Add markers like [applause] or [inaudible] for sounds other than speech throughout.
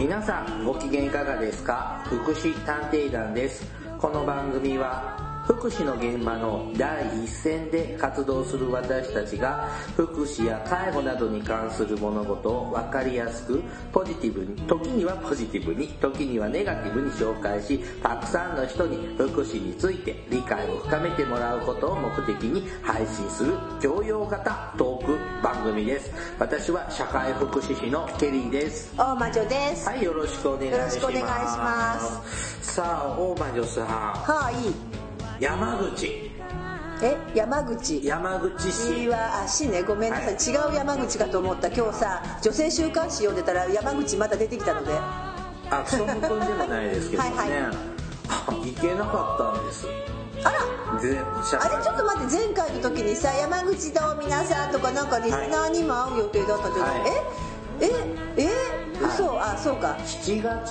皆さんご機嫌いかがですか？福祉探偵団です。この番組は福祉の現場の第一線で活動する私たちが福祉や介護などに関する物事を分かりやすくポジティブに時にはポジティブに時にはネガティブに紹介したくさんの人に福祉について理解を深めてもらうことを目的に配信する教養型トーク番組です。私は社会福祉士のケリーです。大魔女です。はいよろしくお願いします。よろしくお願いします。さあ大魔女さん。はい。山口。え、山口？山口市。市は、あ、市ね、ごめんなさい、違う山口かと思った。今日さ、女性週刊誌読んでたら山口また出てきたので。あその分でもないですけどね。[laughs] はい行けなかったんです。あら！で社あれ？ちょっと待って。前回の時にさ山口と皆さんとかなんかリスナーにも会う予定だったじゃない、はい。え？え？え？嘘、あそうか。7月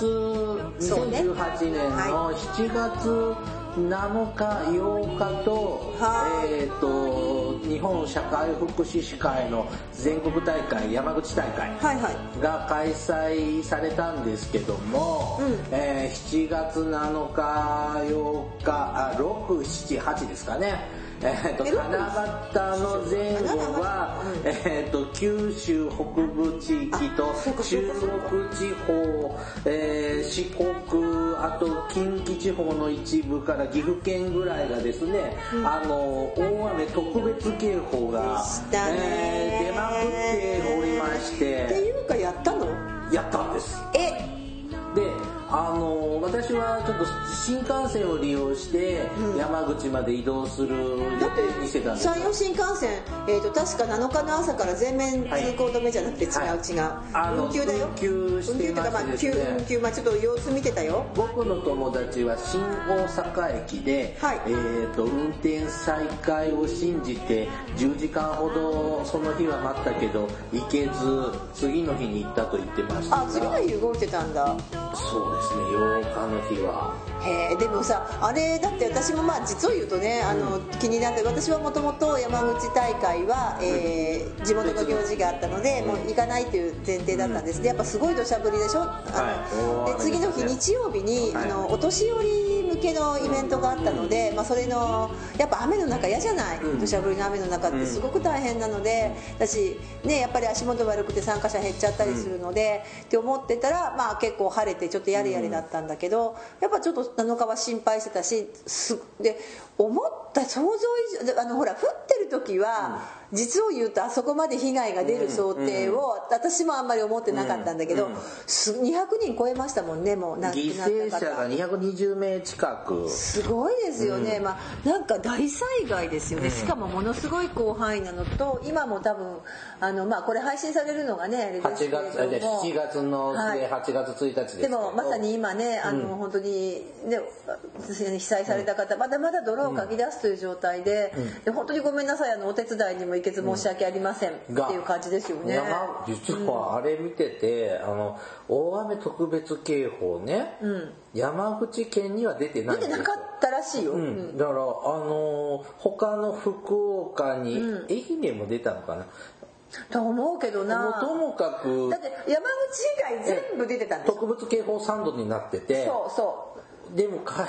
そうね。2018年の7月7日8日と,、はいえー、と日本社会福祉士会の全国大会山口大会はいはい。が開催されたんですけども、うん。えー7月7日8日あ678ですかねえー、とえ金型の前後は、えー、と九州北部地域と中国地方、えー四国あと近畿地方の一部から岐阜県ぐらいがですね、あの大雨特別警報が、えー出まくっておりましってていうかやったの？やったんです。えであの私はちょっと新幹線を利用して山口まで移動する予だって定にしてたんですよ。山陽新幹線、えー、と確か7日の朝から全面通行止めじゃなくて違う、はい。違う、あの運休だよ。運休してま運休っていうかまあしてですね急運休まあちょっと様子見てたよ。僕の友達は新大阪駅で、はい。えー、と運転再開を信じて10時間ほどその日は待ったけど行けず次の日に行ったと言ってました。あ次の日動いてたんだ。そうですね8日の日は。へえでもさあれだって私もまあ実を言うとねあの、気になって私はもともと山口大会は、えー地元の行事があったので、もう行かないという前提だったんです。でやっぱすごい土砂降りでしょ？あの、はい。で次の日日曜日に、はい。あのお年寄り向けのイベントがあったので、まあ、それのやっぱ雨の中嫌じゃない、うん。土砂降りの雨の中ってすごく大変なので私ねやっぱり足元悪くて参加者減っちゃったりするので、って思ってたらまあ結構晴れてちょっとやれやれだったんだけど、やっぱちょっと7日は心配してたしすで思った想像以上であのほら降ってる時は、実を言うとあそこまで被害が出る想定を、私もあんまり思ってなかったんだけど、うん。うんす200人超えましたもんねもう亡く犠なった牲方者が220名近く。すごいですよね、まあなんか大災害ですよね、しかもものすごい広範囲なのと今も多分あのまあこれ配信されるのがねあれです8け月あれども7月のはい。8月1日ですけでどもまさに今ねあの、本当にね被災された方、まだまだ泥をかき出すという状態で,、で本当にごめんなさいあのお手伝いにも行けず申し訳ありません、っていう感じですよね実はあれ見てて、あの大雨特別警報ね、山口県には出てない出てなかったらしいよ、うん、だからあのー他の福岡に、愛媛も出たのかなと思うけどなもともかくだって山口以外全部出てたんです特別警報3度になっててそうそうでも開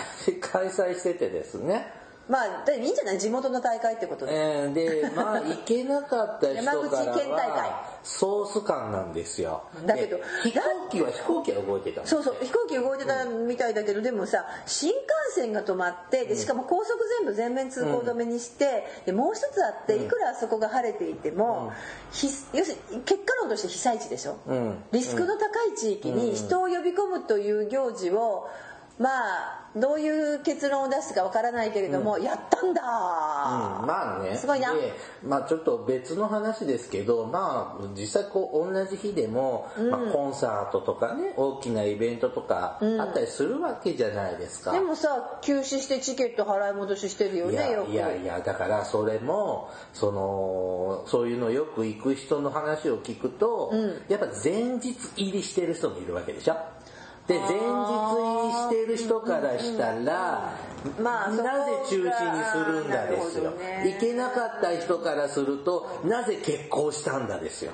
催しててですねまあいいんじゃない？地元の大会ってことで、えーでまあ行けなかった人から山口県大会。はソース感なんですよ。だけどで飛行機は飛行機は動いてたのそうそう飛行機動いてたみたいだけどでもさ新幹線が止まってでしかも高速全部全面通行止めにして、でもう一つあっていくらあそこが晴れていても、ひ要するに結果論として被災地でしょ、うん。リスクの高い地域に人を呼び込むという行事をまあどういう結論を出すかわからないけれども、やったんだ、うんまあね。すごいな。でまあちょっと別の話ですけどまあ実際こう同じ日でも、まあ、コンサートとかね大きなイベントとかあったりするわけじゃないですか、でもさ休止してチケット払い戻ししてるよいやねよく。いやいやだからそれもそのそういうのよく行く人の話を聞くと、やっぱ前日入りしてる人もいるわけでしょで前日入りしてる人からしたら、まあなぜ中止にするんだですよ、ね。行けなかった人からするとなぜ決行したんだですよ。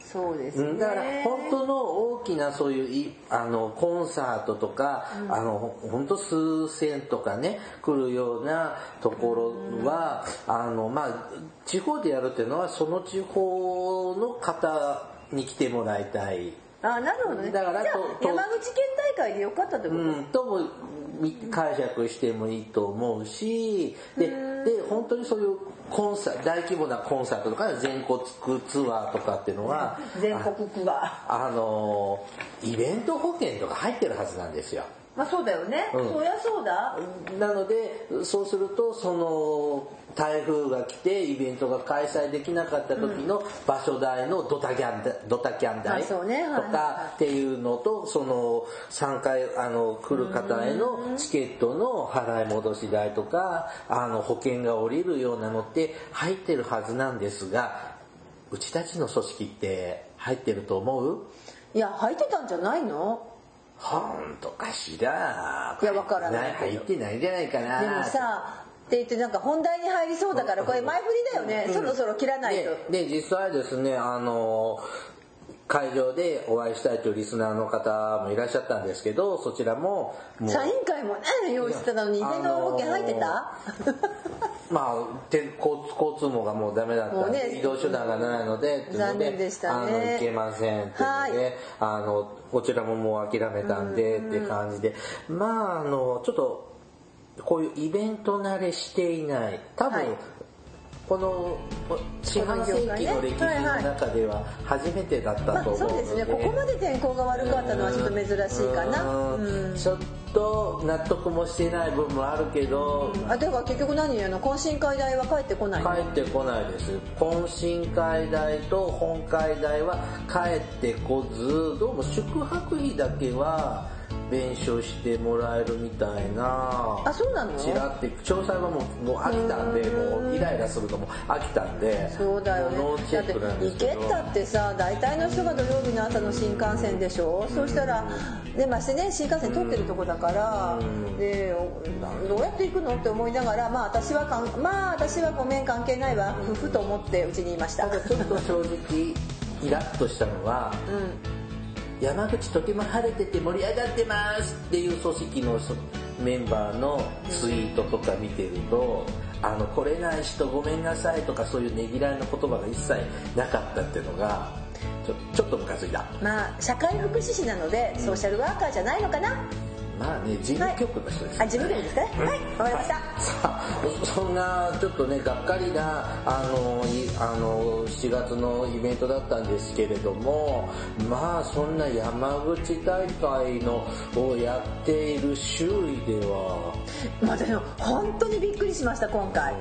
そそうですね。だから本当の大きなそういういあのコンサートとか、あの本当数千とかね来るようなところは、あのまあ地方でやるっていうのはその地方の方に来てもらいたい。あなるほどね。だからじゃ山口県大会でよかったってこと、うん、ともみ解釈してもいいと思うしでで本当にそういうコンサ大規模なコンサートとか全国ツアーとかっていうのは全国区があのイベント保険とか入ってるはずなんですよ。まあそうだよね、うん。そりゃそうだ。なのでそうするとその台風が来てイベントが開催できなかった時の場所代のドタキャン代ドタキャン代とかっていうのとその参加あの来る方へのチケットの払い戻し代とかあの保険が下りるようなのって入ってるはずなんですがうちたちの組織って入ってると思う？いや入ってたんじゃないの？本当かしら。いやわからない入ってないんじゃないかな。でもさって言ってなんか本題に入りそうだからこれ前振りだよね、そろそろ切らないと、でで実際ですねあの会場でお会いしたいというリスナーの方もいらっしゃったんですけどそちらももう。社員会もね用意してたのにイベントの保険入ってた、[laughs] まあて交通交通網がもうダメだったんで、ね移動手段がないので残念でしたね。あの行けませんっていうので、はい。あのこちらももう諦めたんでって感じで。まああのちょっとこういうイベント慣れしていない。多分、はい。この四半世紀の歴史の中では初めてだったまあと思うので、そうですね。ここまで天候が悪かったのはちょっと珍しいかな。うん。うん。ちょっと納得もしてない部分もあるけど、あだから結局何あの懇親会代は返ってこないの？帰ってこないです。懇親会代と本会代は帰ってこず。どうも宿泊費だけは弁償してもらえるみたいな。あそうなの？ちらって詳細はもうもう飽きたんでもうイライラするのも飽きたんで。そうだよね。だって行けたってさ大体の人が土曜日の朝の新幹線でしょ、そうしたらでましてね新幹線通ってるとこだから、うん。でどうやって行くのって思いながらまあ私はかんまあ私はごめん関係ないわ。夫婦と思ってうちにいました。ただちょっと正直イラッとしたのはうん山口とても晴れてて盛り上がってますっていう組織のメンバーのツイートとか見てると、あの来れない人ごめんなさいとかそういうねぎらいの言葉が一切なかったっていうのがちょちょっとムカついた。まあ社会福祉士なのでソーシャルワーカーじゃないのかな。まあね事務局の人です、あ自分でもですかねはい。わかりました、さあそんなちょっとねがっかりなあのいあの7月のイベントだったんですけれどもまあそんな山口大会のをやっている周囲では。まあ、でも本当にびっくりしました今回。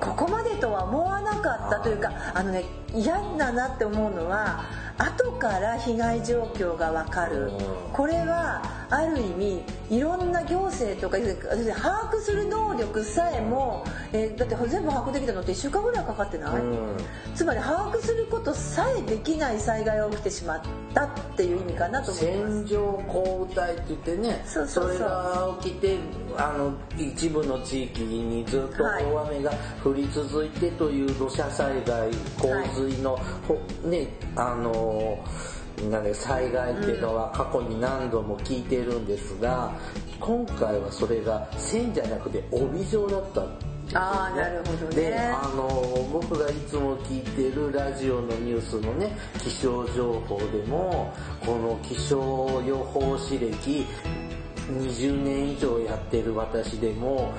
ここまでとは思わなかったというかあのね嫌だなって思うのは後から被害状況が分かる。うん。これはある意味いろんな行政とか把握する能力さえも、えーだって全部把握できたのって1週間ぐらいかかってない、うん。つまり把握することさえできない災害が起きてしまったっていう意味かなと思います。線状降雨帯って言ってねそうそうそうれが起きてあの一部の地域にずっとはい大雨が降り続いてという土砂災害洪水の、ほねあのなんで災害っていうのは過去に何度も聞いてるんですが、今回はそれが線じゃなくて帯状だったんですよね。あーなるほどね。であの僕がいつも聞いてるラジオのニュースのね気象情報でもこの気象予報士歴20年以上やってる私でも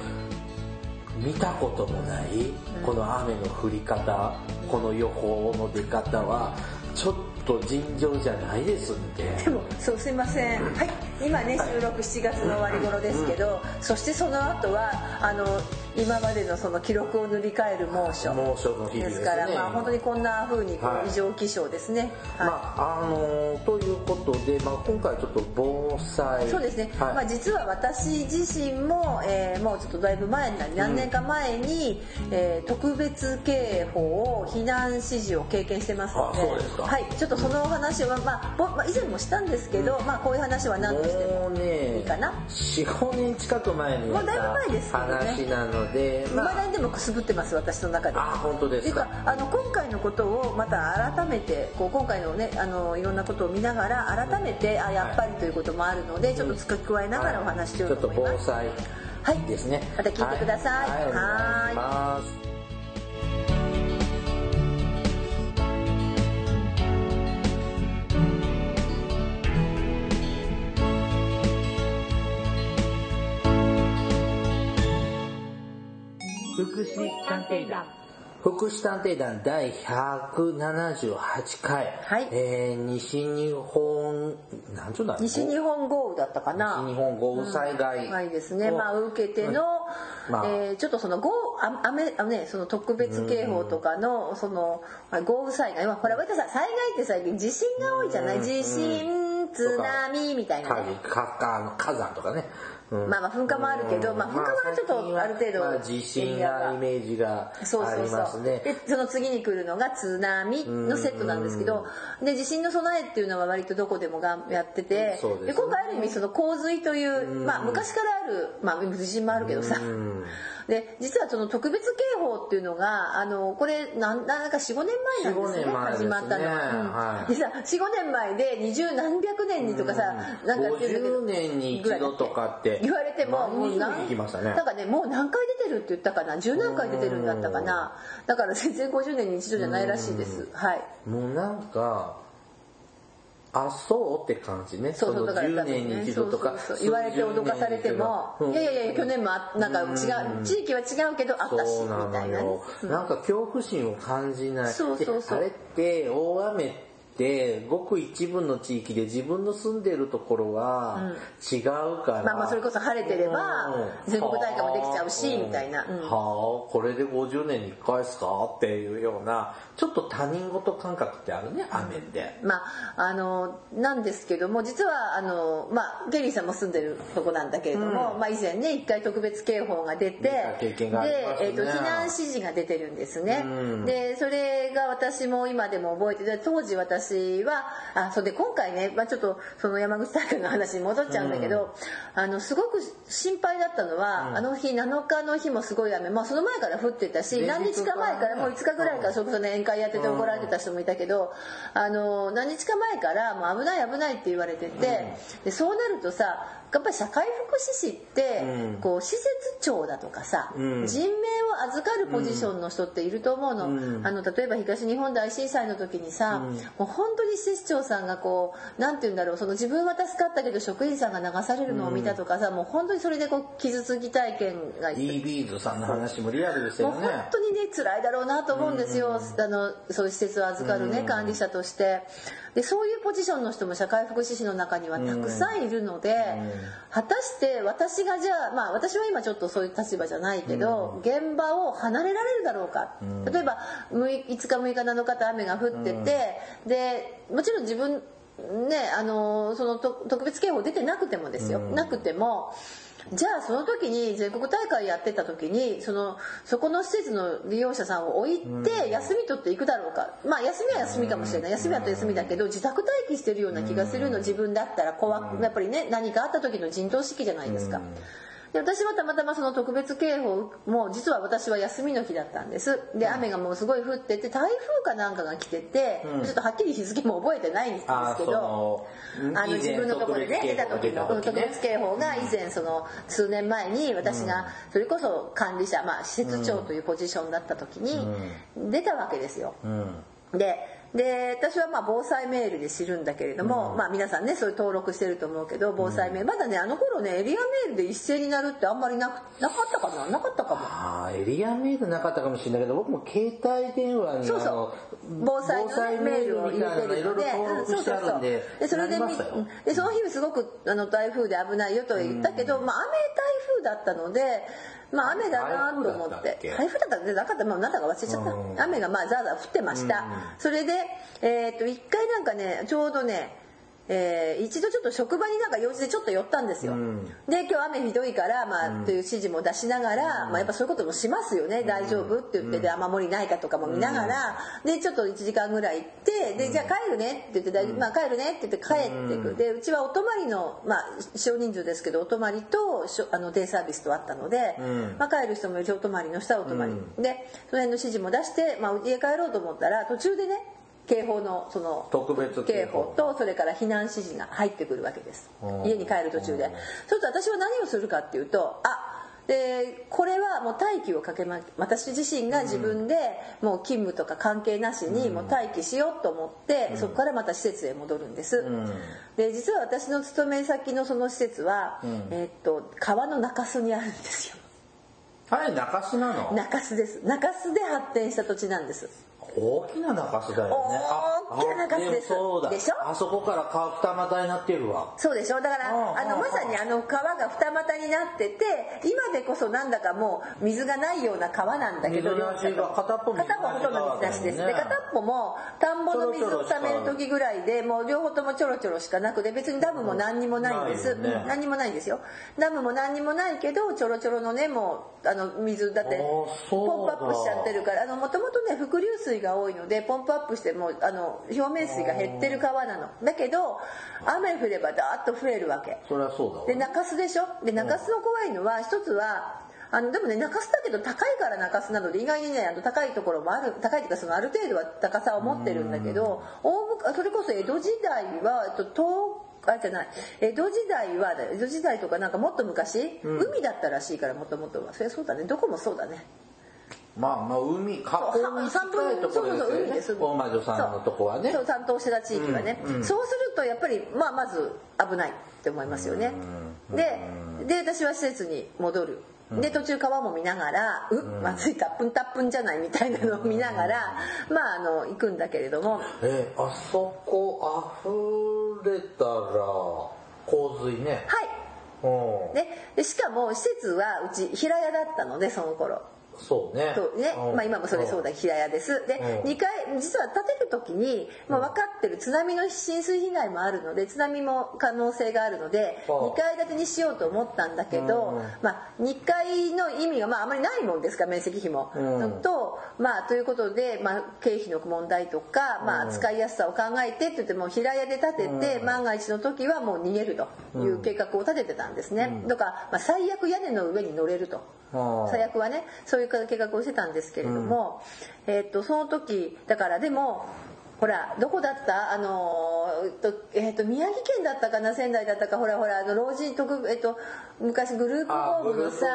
見たこともないこの雨の降り方この予報の出方はちょっと尋常じゃないですんででもそうすいません。はい。今ね収録7月の終わり頃ですけど、そしてその後はあの今までのその記録を塗り替える猛暑ですからまあ本当にこんな風にこはい。う異常気象ですね、はい。まああのということで、まあ、今回ちょっと防災。そうですね、はい。まあ、実は私自身も、えーもうちょっとだいぶ前になり何年か前に、えー特別警報を避難指示を経験してますので。はい、ちょっとそのお話は、まあぼまあ、以前もしたんですけど、まあ、こういう話は何度してももうねいいかな。45年近く前にやっもうだいぶ前でので、いまだにでもくすぶってます私の中で。あ本当ですか。あの今回のことをまた改めてこう今回のねあのいろんなことを見ながら改めてあやっぱりということもあるのでちょっと付け加えながらお話ししようと思います、ちょっと防災はいですね、また聞いてください。はい、はい福祉探偵団。福祉探偵団第178回、はい。えー西日本なんちゅうんだろう西日本豪雨だったかな。西日本豪雨災害、はいですね、まあ、受けての、まあ。えーちょっとその豪雨あ雨あのねその特別警報とかのそのあ豪雨災害。まあほら私さ災害って最近地震が多いじゃない。地震津波みたいなね。火山とかね、うん。まあまあ噴火もあるけど、まあ、噴火はちょっとある程度まあ、地震なイメージがありそうそう。そうますね。でその次に来るのが津波のセットなんですけどで地震の備えっていうのは割とどこでもがやっててそうですね。今回ある意味その洪水というまあ昔からあるまあ地震もあるけどさ。うんで実はその特別警報っていうのがあのこれなんなんか45年前なんですね。4 5年前ですね。始まったのは、うん。はい。でさ45年前で二十何百年にとかさなんかってるけど50年に一度とかって。言われてももう何人行きましたね。なんかねもう何回出てるって言ったかな？十何回出てるんだったかな？だから全然50年に一度じゃないらしいです。はい。もうなんかあそう？って感じね。のそうそうだから10年に一度とか言われて脅かされても、うん。いやいやいや去年もあなんか違う地域は違うけどあったしみたいなね。よ、なんか恐怖心を感じない。そうそうそう。であれって大雨ってごく一部の地域で自分の住んでるところは違うから、まあまあそれこそ晴れてればうん。全国大会もできちゃうしはあみたいな。うん。はあこれで50年に1回ですか？っていうようなちょっと他人事感覚ってあるね雨って、まああのなんですけども実はあの、まあ、ケリーさんも住んでるとこなんだけれども、まあ、以前ね一回特別警報が出てね。で、えー、と避難指示が出てるんですね、うん。でそれが私も今でも覚えてて当時私はあそれで今回ね、まあ、ちょっとその山口大会の話に戻っちゃうんだけど、あのすごく心配だったのは、あの日7日の日もすごい雨、まあ、その前から降ってたし何前日日か前からもう5日ぐらいからそれこそね宴会やってて怒られてた人もいたけど、あの何日か前からもう危ない危ないって言われてて、でそうなるとさやっぱり社会福祉士って、うん。こう施設長だとかさ、うん。人命を預かるポジションの人っていると思うの,、うん。あの例えば東日本大震災の時にさ、もう本当に施設長さんがこうなんて言うんだろうその自分は助かったけど職員さんが流されるのを見たとかさ、もう本当にそれでこう傷つき体験が e ビーズさんの話もリアルですよね。もう本当にね辛いだろうなと思うんですよ、あのそういう施設を預かるね、管理者として。でそういうポジションの人も社会福祉士の中にはたくさんいるので、果たして私がじゃあまあ私は今ちょっとそういう立場じゃないけど、現場を離れられるだろうか、例えば6 5日6日7日と雨が降ってて、でもちろん自分ねあのそのと特別警報出てなくてもですよ、なくてもじゃあその時に全国大会やってた時にそのそこの施設の利用者さんを置いて休み取っていくだろうか。まあ休みは休みかもしれない。休みは休みだけど自宅待機してるような気がするの自分だったら怖やっぱりね何かあった時の陣頭指揮じゃないですか。で私はたまたまその特別警報も実は私は休みの日だったんです。で雨がもうすごい降ってて台風かなんかが来てて、ちょっとはっきり日付も覚えてないんですけどのあの自分のところでね出た時のうん特別警報が以前その数年前に私がそれこそ管理者まあ施設長というポジションだった時に出たわけですよ。うん。でで私はまあ防災メールで知るんだけれども、まあ皆さんねそういう登録してると思うけど防災メール、まだねあの頃ねエリアメールで一斉になるってあんまりなくなかったかな？なかったかも。あーエリアメールなかったかもしれないけど僕も携帯電話にそうそう。防災の、ね、メールを入れてるのでいろいろ登録してあるんででそれででその日すごくあの台風で危ないよとは言ったけど、まあ、雨台風だったので、まあ、雨だなと思って。台風だったっなかった。まあなんだか忘れちゃった、うん。雨がまあザーザー降ってました、それで、えー、と一回なんかねちょうどねえー一度ちょっと職場になんか用事でちょっと寄ったんですよ、うん。で今日雨ひどいから、まあという指示も出しながら、まあ、やっぱそういうこともしますよね、大丈夫って言ってで雨漏りないかとかも見ながら、でちょっと1時間ぐらい行ってでじゃあ帰るねって言って、だいまあ、帰るねって言って帰ってく、でうちはお泊まりの、まあ、少人数ですけどお泊まりとしょあのデイサービスとあったので、うん。まあ、帰る人もいるしお泊まりの人はお泊まり、でその辺の指示も出して、まあ、家帰ろうと思ったら途中でね警報のその特別警警報報とそれから避難指示が入ってくるわけです。うん。家に帰る途中で。そうすると私は何をするかっていうとあでこれはもう待機をかけま私自身が自分でもう勤務とか関係なしにもう待機しようと思って、そこからまた施設へ戻るんです、ん。で実は私の勤め先のその施設は、えーっと川の中州にあるんですよ。あれ中洲なの？中洲です。中洲で発展した土地なんです大きな中洲だよね。あ大きな中洲です。あもそうだ。でしょ？あそこから川二股になってるわ。そうでしょ？だからあああああのまさにあの川が二股になってて今でこそなんだかもう水がないような川なんだけど水が片っぽ片っぽほとんど水なしです、ねで片っぽも田んぼの水を溜める時ぐらいでもう両方ともちょろちょろしかなくて別にダムも何にもないんです、何にもないんですよ。ダムも何にもないけどちょろちょろのねもうあの水だってポンプアップしちゃってるからもともとね伏流水が多いのでポンプアップしてもうあの表面水が減ってる川なの。だけど雨降ればダーッと増えるわけ。そりゃそうだわ。で中洲でしょ？で中洲の怖いのは一つはあのでもね中洲だけど高いから中洲なので意外にねあの高いところもある高いというかそのある程度は高さを持ってるんだけど大むそれこそ江戸時代はえっと東あじゃない。江戸時代は江戸時代とかなんかもっと昔、海だったらしいからもともとは。それそうだね。どこもそうだねまあまあ海河口に近いところですよね。大魔女さんのとこはね。そう担当してた地域はね、そうするとやっぱりまあまず危ないって思いますよね。でで私は施設に戻る。で途中川も見ながら「うっまずいたっぷんたっぷんじゃない」みたいなのを見ながらまああの行くんだけれども。えあそこ溢れたら洪水ね。はい。でしかも施設はうち平屋だったのでその頃そうね。ね。うん。まあ、今もそれそうだ。平屋です。でうん。2階実は建てる時に、まあ、分かってる。津波の浸水被害もあるので津波も可能性があるのでああ2階建てにしようと思ったんだけどうん、まあ、2階の意味が、まあ、あまりないもんですから面積比も。うん。とまあということで、まあ、経費の問題とか、まあ、使いやすさを考えてって言っても平屋で建てて、万が一の時はもう逃げるという計画を立ててたんですね。とか、まあ、最悪屋根の上に乗れると。最悪はねそういう計画をしてたんですけれども、えっとその時だからでもほらどこだった？あのーえっとえっと宮城県だったかな？仙台だったか？ほらほらあの老人特えっと昔グループホームのさ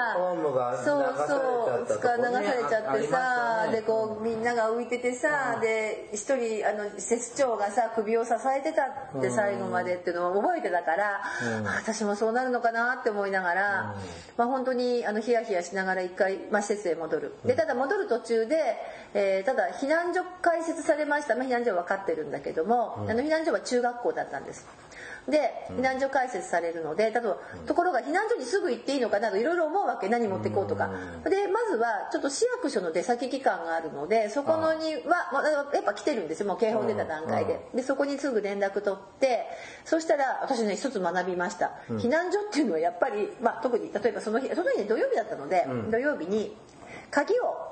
そうそうとこね。流されちゃってさ、でこうみんなが浮いててさ、で一人あの施設長がさ首を支えてたって最後までっていうのを覚えてたから、あ私もそうなるのかなって思いながら、まあ本当にあのヒヤヒヤしながら一回、まあ、施設へ戻る。でただ戻る途中で、えーただ避難所開設されました、まあ、避難所は分かってるんだけども、あの避難所は中学校だったんです。で避難所開設されるので例えばところが避難所にすぐ行っていいのかなといろいろ思うわけ何持ってこうとか。でまずはちょっと市役所の出先機関があるのでそこのにはまあやっぱ来てるんですよ。もう警報出た段階で。でそこにすぐ連絡取ってそしたら私ね一つ学びました。避難所っていうのはやっぱり、まあ、特に例えばその日その日ね土曜日だったので土曜日に鍵を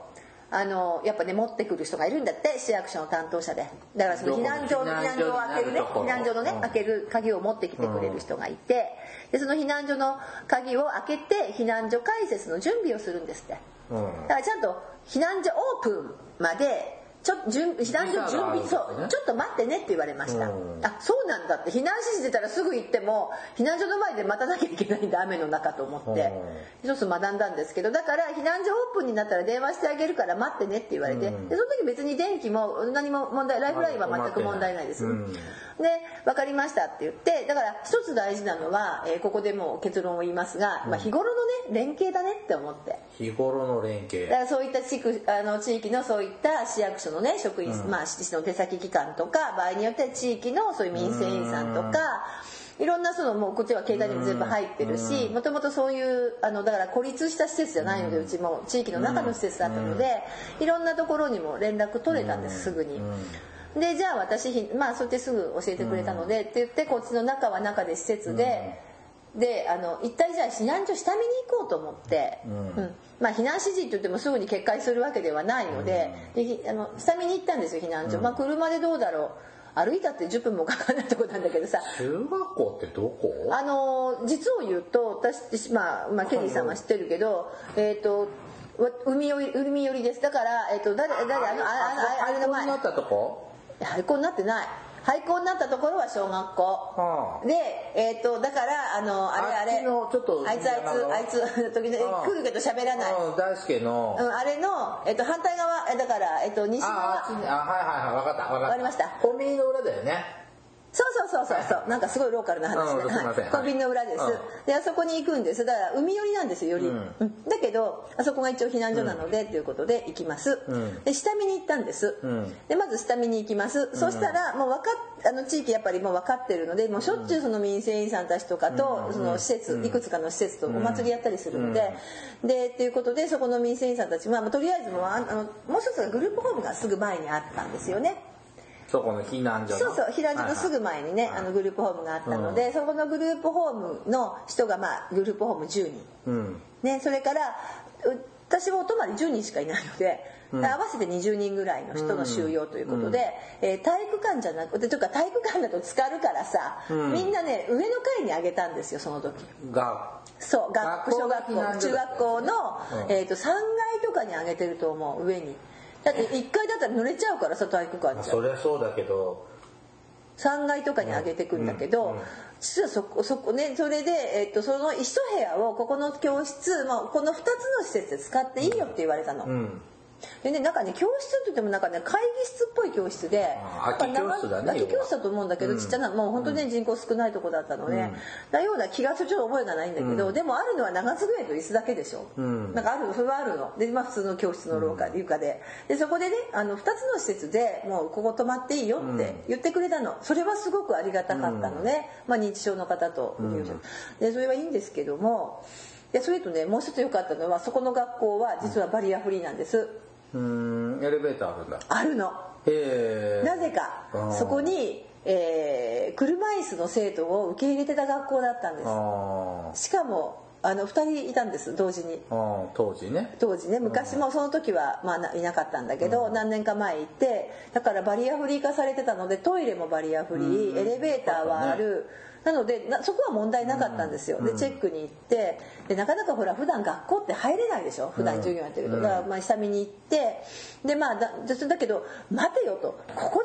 あのやっぱね持ってくる人がいるんだって市役所の担当者で。だからその避難所どこ避難所を開けるね避避難難所のねうん。開ける鍵を持ってきてくれる人がいて。でその避難所の鍵を開けて避難所開設の準備をするんですって。うん。だからちゃんと避難所オープンまでちょ準避難所準備そうちょっと待ってねって言われました。うん。あそうなんだって。避難指示出たらすぐ行っても避難所の前で待たなきゃいけないんだ雨の中と思って。一つ学んだんですけどだから避難所オープンになったら電話してあげるから待ってねって言われて。でその時別に電気も何も問題ライフラインは全く問題ないです。うん。で分かりましたって言ってだから一つ大事なのは、えーここでもう結論を言いますが、まあ、日頃のね連携だねって思って。日頃の連携。だからそういった地区あの地域のそういった市役所のね職員、まあ市の手先機関とか場合によっては地域のそういう民生委員さんとか。いろんなそのもうこっちは携帯にも全部入ってるしもともとそういうあのだから孤立した施設じゃないのでうちも地域の中の施設だったのでいろんなところにも連絡取れたんですすぐに。でじゃあ私ひまあそうやってすぐ教えてくれたので、って言ってこっちの中は中で施設で、であの一体じゃあ避難所下見に行こうと思って、うん。まあ、避難指示って言ってもすぐに決壊するわけではないので,、でひあの下見に行ったんですよ避難所、まあ、車でどうだろう。歩いたって10分もかかんないとこなんだけどさ。中学校ってどこ？あの実を言うと私、まあ、まあケリーさんは知ってるけど、えっ、とわ海寄り海寄りです。だから、えっと誰誰あのああああれの前。になったとこ？廃校になってない廃校になったところは小学校。はあ。でえっ、とだからあのあれあれ。あっちのちょっとあいつあいつあいつ [laughs] 時々来るけど喋らない、うん大輔の、うん、あれの、えっと反対側えだから、えっと西あ側ああはいはいはい分かった分かった。わかりました。コンビニの裏だよねそうそうそうそうそう。なんかすごいローカルな話うんですいコンビニの裏です、うんであそこに行くんです。だから海寄りなんですよより、うん。うん。だけどあそこが一応避難所なので、ということで行きます、うん。で下見に行ったんです、うん。でまず下見に行きます、そしたらもう分かっあの地域やっぱりもう分かってるのでもうしょっちゅうその民生委員さんたちとかと、うん。その施設、うん。いくつかの施設とお祭りやったりするので、でっていうことでそこの民生委員さんたちは、まあ、とりあえずもうああのもう一つがグループホームがすぐ前にあったんですよねそこの避難所の。そうそう避難所のすぐ前にね、はいあのグループホームがあったので、そこのグループホームの人がまあグループホーム10人、うん。ね、それからう私はお泊まり10人しかいないので、うん。合わせて20人ぐらいの人の収容ということで、えー体育館じゃなくてというか体育館だと浸かるからさ、うん。みんなね上の階にあげたんですよその時。がそう学校小学学校中学校の、うん。えー、と3階とかにあげてると思う上にだって1階だったら濡れちゃうからさ体育館じゃ。そりゃそうだけど。3階とかに上げてくんだけど、実はそこそこねそれで、えっとその一部屋をここの教室、まあ、この2つの施設で使っていいよって言われたの、うんでねなんかね教室って言ってもなんかね会議室っぽい教室であ空き教室だね空き教室だと思うんだけど、うん。ちっちゃなもう本当にね人口少ないとこだったので、うん。だような気がするちょっと覚えがないんだけど、うん。でもあるのは長机と椅子だけでしょ、うん。なんかあるそれはあるの。で、まあ、普通の教室の廊下で床で。でそこでねあの2つの施設でもうここ泊まっていいよって言ってくれたの。それはすごくありがたかったので、まあ、認知症の方と入所、でそれはいいんですけどもでそれとねもう一つ良かったのはそこの学校は実はバリアフリーなんです。うん。エレベーターあるんだ。あるの。へえ。なぜかそこに、えー車椅子の生徒を受け入れてた学校だったんです。あしかもあの2人いたんです同時に。当時ね。当時ね昔もその時はまあないなかったんだけど、何年か前行ってだからバリアフリー化されてたのでトイレもバリアフリー、うん。エレベーターはある、なのでなそこは問題なかったんですよ、でチェックに行ってでなかなかほら普段学校って入れないでしょ？普段授業やってると、うん。だからまあ下見に行ってでまあだだだけど待てよと。ここ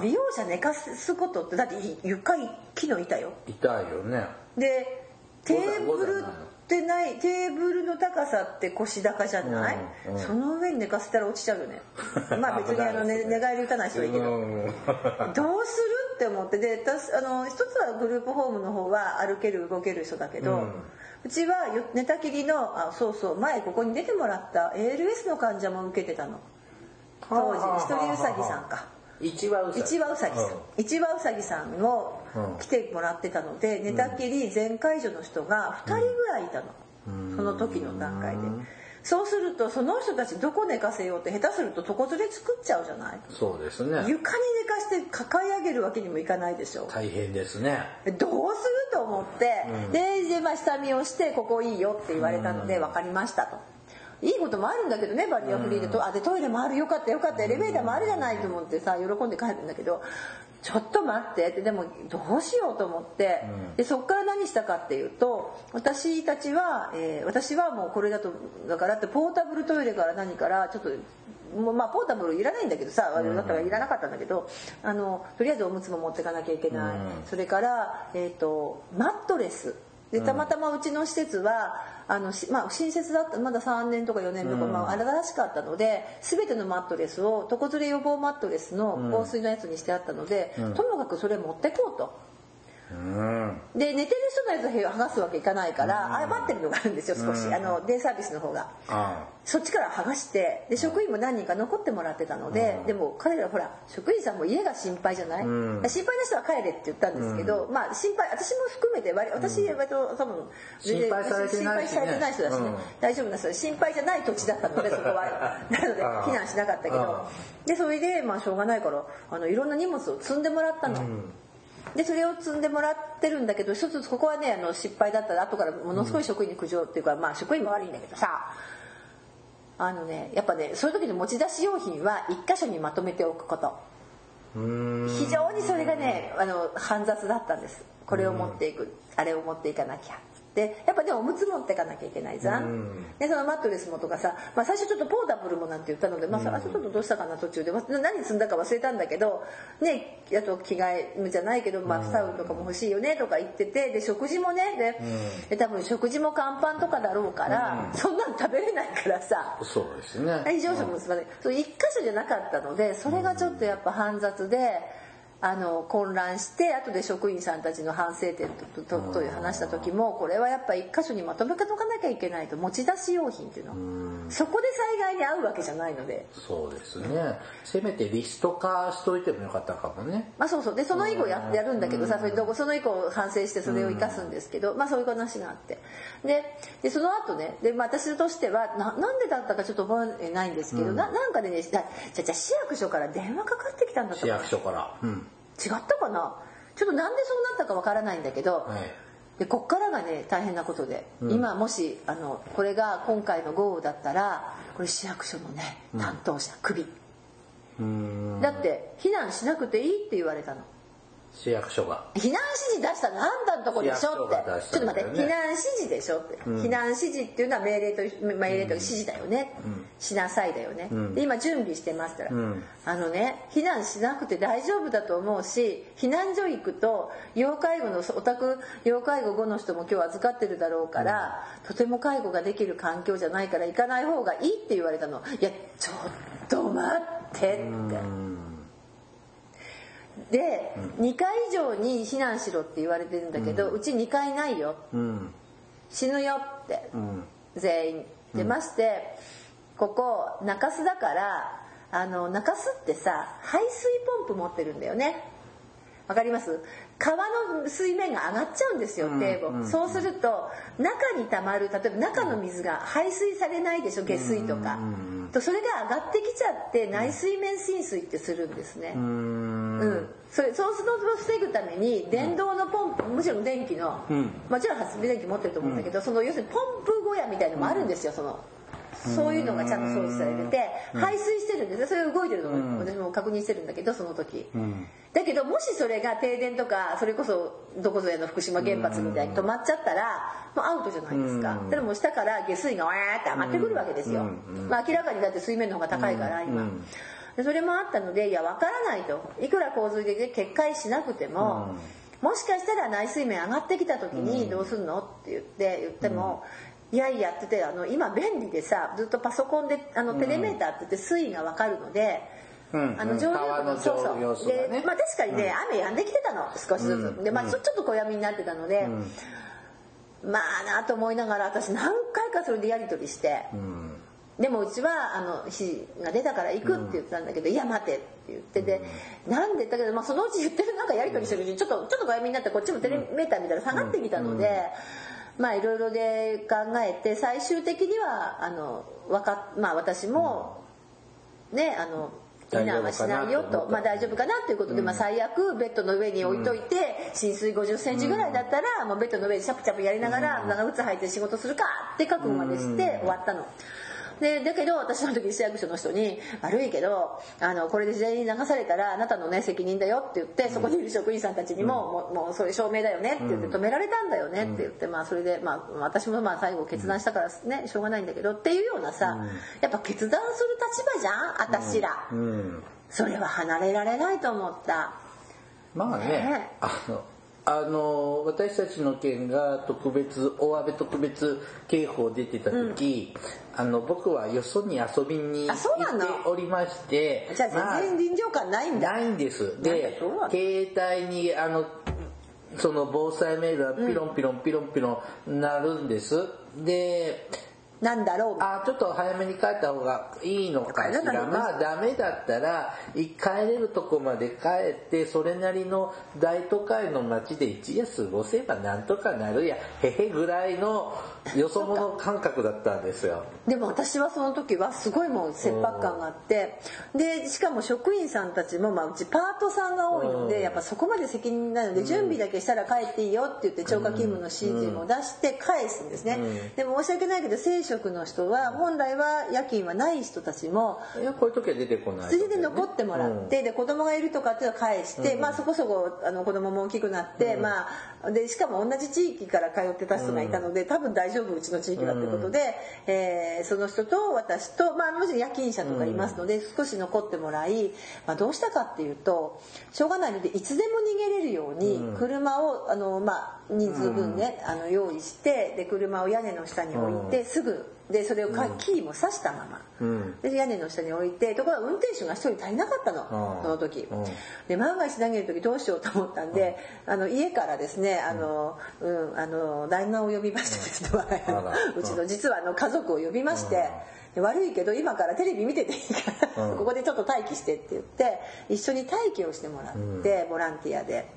で利用者寝かすことってだって床木の板よ。痛いよね。でテーブルってないテーブルの高さって腰高じゃない、うんうん。その上に寝かせたら落ちちゃうよね。[laughs] まあ別にあの、ね、寝返り打たない人はいいけど、うん。どうする？って思って。で私あの一つはグループホームの方は歩ける動ける人だけど、ううんちはよ寝たきりのあそうそう前ここに出てもらった ALS の患者も受けてたの。当時一人うさぎさんか一羽うさぎ。さん、一羽うさぎさんをうん。来てもらってたので、寝たきり全介助の人が2人ぐらいいたの、うん。その時の段階で。うんそうするとその人たちどこ寝かせようって下手すると床ずれ作っちゃうじゃない？そうですね。床に寝かして抱え上げるわけにもいかないでしょ大変ですね。どうすると思って、うん。でで、まあ、下見をしてここいいよって言われたのでうん。分かりましたと。いいこともあるんだけどねバリアフリーでと、あでトイレもあるよかったよかったエレベーターもあるじゃないと思ってさ喜んで帰るんだけどちょっと待って。ってでもどうしようと思って、うん。でそっから何したかっていうと私たちは、えー私はもうこれだとだからってポータブルトイレから何からちょっともうまあポータブルいらないんだけどさだったらいらなかったんだけどあのとりあえずおむつも持ってかなきゃいけない、うん。それから、えー、とマットレスでたまたまうちの施設はあのし、まあ、新設だったまだ3年とか4年とか、うん。まあ、新しかったので全てのマットレスを床ずれ予防マットレスの防水のやつにしてあったので、うん。ともかくそれ持ってこうと。うんで寝てる人のやつを剥がすわけいかないから余ってるのがあるんですよ少し。あのデイサービスの方が。あそっちから剥がしてで職員も何人か残ってもらってたのででも彼らほら職員さんも家が心配じゃない？ん。心配な人は帰れって言ったんですけどまあ心配私も含めて割私割と多分全然心配されてないしね。心配されてない人だしね。うん。大丈夫な人心配じゃない土地だったので [laughs] そこは。なので避難しなかったけど。あでそれでまあしょうがないからあのいろんな荷物を積んでもらったの。でそれを積んでもらってるんだけど一つここはねあの失敗だったら後からものすごい職員に苦情っていうか、まあ職員も悪いんだけどさあのねやっぱねそういう時の持ち出し用品は一箇所にまとめておくこと。うん。非常にそれがねあの煩雑だったんです。これを持っていく。あれを持っていかなきゃでやっぱねおむつ持っていかなきゃいけないじゃん。でそのマットレスもとかさ、まあ、最初ちょっとポータブルもなんて言ったので、まあ、それあちょっとどうしたかな途中で。まあ何積んだか忘れたんだけどねあと着替えじゃないけど、まあ、タオルとかも欲しいよねとか言っててで食事もねでで多分食事も乾パンとかだろうから、そんなの食べれないからさ。そうですね。非常食もすまない。そう一箇所じゃなかったのでそれがちょっとやっぱ煩雑であの混乱して後で職員さんたちの反省点とととという話した時もこれはやっぱ一箇所にまとめておかなきゃいけないと持ち出し用品っていうのそこで災害に遭うわけじゃないので。そうですね。せめてリスト化しといてもよかったかもね。まあそうそう。でその以降ややるんだけどさそれどこその以降反省してそれを生かすんですけど、まあそういう話があって。ででその後ねで、まあ、私としてはななんでだったかちょっと覚えないんですけど、ななんかでねじゃじゃじゃ市役所から電話かかってきたんだと市役所から。うん違ったかな？ちょっとなんでそうなったかわからないんだけど、はい。でこっからがね大変なことで、今もしあのこれが今回の豪雨だったらこれ市役所のね担当者、クビうん。だって避難しなくていいって言われたの市役所が。避難指示出したのあんたのとこでしょって。市役所が出しちょっと待って避難指示でしょって、避難指示っていうのは命令と命令と指示だよね、しなさいだよね、で今準備してますから、ん。あのね避難しなくて大丈夫だと思うし避難所行くと要介護のお宅要介護後の人も今日預かってるだろうから、とても介護ができる環境じゃないから行かない方がいいって言われたの。いやちょっと待ってって。で、2階以上に避難しろって言われてるんだけど、うち2階ないよ。うん。死ぬよって、うん。全員。でましてここ中洲だからあの中洲ってさ排水ポンプ持ってるんだよね。わかります？川の水面が上がっちゃうんですよ堤防、そうすると中に溜まる例えば中の水が排水されないでしょ下水とか、とそれが上がってきちゃって内水面浸水ってするんですね、うん。うん、それそうするのを防ぐために電動のポンプ、もちろん電気の、ん。もちろん発電機持ってると思うんだけど、その要するにポンプ小屋みたいのもあるんですよそのそういうのがちゃんと装置されてて排水してるんですよそれが動いてるのを私も確認してるんだけどその時、だけどもしそれが停電とかそれこそどこぞやの福島原発みたいに止まっちゃったらもうアウトじゃないですか、だからもう下から下水がわーって上がってくるわけですよ、まあ、明らかにだって水面の方が高いから今、でそれもあったのでいやわからないと。いくら洪水で決壊しなくても、もしかしたら内水面上がってきた時にどうすんの？って言って言っても、いやいやっててあの今便利でさずっとパソコンであのテレメーターって言って水位が分かるので。うん。あの上流川のそうそう。ね。でまあ確かにね、雨止んできてたの少しずつ、でまあちょっと小闇になってたので、まあなと思いながら私何回かそれでやり取りして、でもうちはあの日が出たから行くって言ったんだけど「いや待て」って言ってで、なんでだけど、まあ、そのうち言ってるなんかやり取りしてるうちにちょっとちょっと小闇になってこっちもテレメーター見たら下がってきたので、まあいろいろで考えて最終的にはあのわかまあ私もねあの避難はしないよと。まあ大丈夫かなっていうことで、まあ、最悪ベッドの上に置いといて、浸水5 0センチぐらいだったら、もうベッドの上でシャプチャプやりながら長靴履いて仕事するかって覚悟までして終わったの。でだけど私の時市役所の人に「悪いけどあのこれで全員流されたらあなたのね責任だよ」って言ってそこにいる職員さんたちにも「もうもうそれ証明だよね」って言って止められたんだよねって言ってまあそれでまあ私もまあ最後決断したからねしょうがないんだけどっていうようなさやっぱ決断する立場じゃん私ら。うん。それは離れられないと思った。まあねね。あのあの私たちの県が特別大雨特別警報出てた時、あの僕はよそに遊びに行あそうなの？っておりましてじゃあまあ全然臨場感ないんだ、ないんです。で携帯にあのその防災メールはピロンピロンピロンピロンなるんです、でなんだろう。あちょっと早めに帰った方がいいのか。し帰らまあダメだったらい帰れるとこまで帰ってそれなりの大都会の街で一夜過ごせばなんとかなるやへへぐらいのよそ者感覚だったんですよ。でも私はその時はすごいもう切迫感があってでしかも職員さんたちも、まあ、うちパートさんが多いのでやっぱそこまで責任ないので準備だけしたら帰っていいよって言って超過勤務の指示も出して返すんですね。でも申し訳ないけど正職の人は本来は夜勤はない人たちもこういう時は出てこないそれで残ってもらって、で子供がいるとかっていうのを返して、まあそこそこあの子供も大きくなって、まあでしかも同じ地域から通ってた人がいたので、多分大丈夫うちの地域はってことで、えーその人と私とまあもちろん夜勤者とかいますので、少し残ってもらい、まあ、どうしたかっていうとしょうがないのでいつでも逃げれるように車をあのまあ人数分ね、あの用意してで車を屋根の下に置いて、すぐでそれをかキーも刺したまま。うん。で屋根の下に置いてところが運転手が一人足りなかったのうん。その時。うん。で万が一投げる時どうしようと思ったんであの家からですねあの、うん、あの旦那を呼びましてですねうちの実はあの家族を呼びましてで悪いけど今からテレビ見てていいからうん。ここでちょっと待機してって言って一緒に待機をしてもらってボランティアで。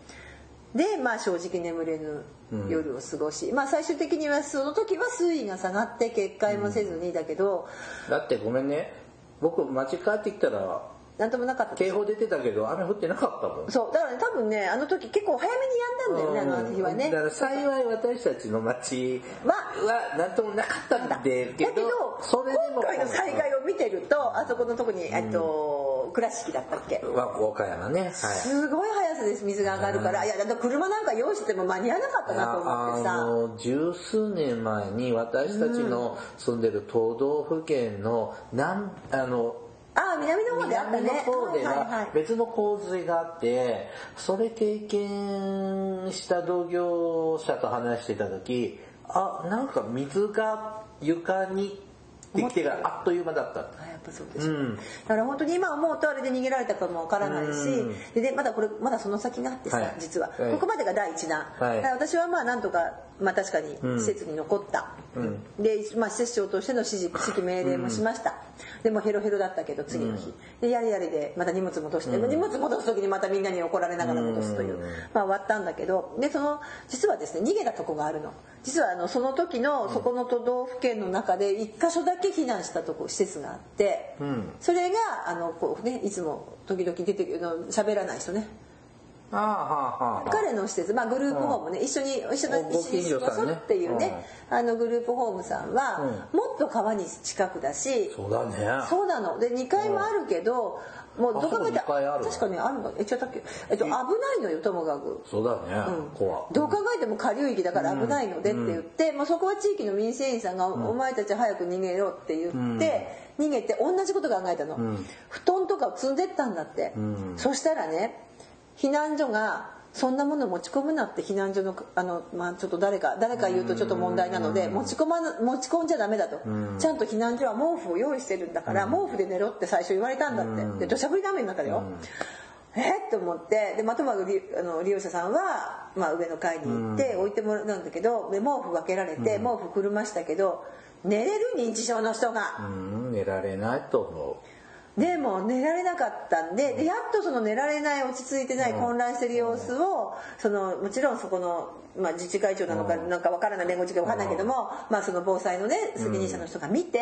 でまあ正直眠れぬ夜を過ごし、まあ最終的にはその時は水位が下がって決壊もせずにだけど、だってごめんね。僕街帰ってきたらなんともなかった警報出てたけど雨降ってなかったもん。そう。だからね多分ねあの時結構早めにやんだんだよねあの日はね。だから幸い私たちの町まは何ともなかったんだけどだけど今回の災害を見てるとあそこのとこに、えっと倉敷だったっけ？わ岡山ね。はい。すごい速さです水が上がるから、い。やだって車なんか用意しても間に合わなかったなと思ってあさの十数年前に私たちの住んでる都道府県の南あのああ南の方であったね。南の方では別の洪水があってそれ経験した同業者と話してた時あなんか水が床にできてからあっという間だったぱそうです。よ、うん。だから本当に今思うとあれで逃げられたかもわからないし、うん。ででまだこれまだその先があってさ、はい。実は、はい。ここまでが第一弾、はい。私はまあなんとか、まあ、確かに施設に残った、うん。で、まあ、施設長としての指示指揮命令もしました、でもヘロヘロだったけど次の日、でやれやれでまた荷物戻して、荷物戻す時にまたみんなに怒られながら戻すという、うん。まあ、終わったんだけど。でその実はですね逃げたとこがあるの。実はあのその時のそこの都道府県の中で一箇所だけ避難したとこ施設があって、ん。それがあのこう、ね、いつも時々出てくるの喋らない人ね彼の施設、まあ、グループホームね、一緒に一緒にご一緒に近所さんねっていうね、あのグループホームさんは、もっと川に近くだしそうだね。そうなの。で2階もあるけど、もうどこかで確かにあるの。えちょっとけ、えっと、危ないのよともかく。そうだね、怖。どう考えても下流域だから危ないのでって言って、もうそこは地域の民生委員さんが「お前たち早く逃げろ」って言って、逃げて同じこと考えたの、布団とかを積んでったんだって、そしたらね避難所がそんなもの持ち込むなって避難所のあの、まあ、ちょっと誰か誰か言うとちょっと問題なので持ち込まな持ち込んじゃダメだと、ちゃんと避難所は毛布を用意してるんだから、毛布で寝ろって最初言われたんだって、で土砂降りの雨の中だよ、えっ？と思って。でまとまる利あの利用者さんは、まあ、上の階に行って置いてもらうんだけどで毛布分けられて、毛布くるましたけど寝れる認知症の人が。うん寝られないと思でも寝られなかったんででやっとその寝られない落ち着いてない混乱してる様子をそのもちろんそこの、まあ、自治会長なのかなんかわからない弁護士かわからないけども、まあ、その防災のね責任者の人が見て、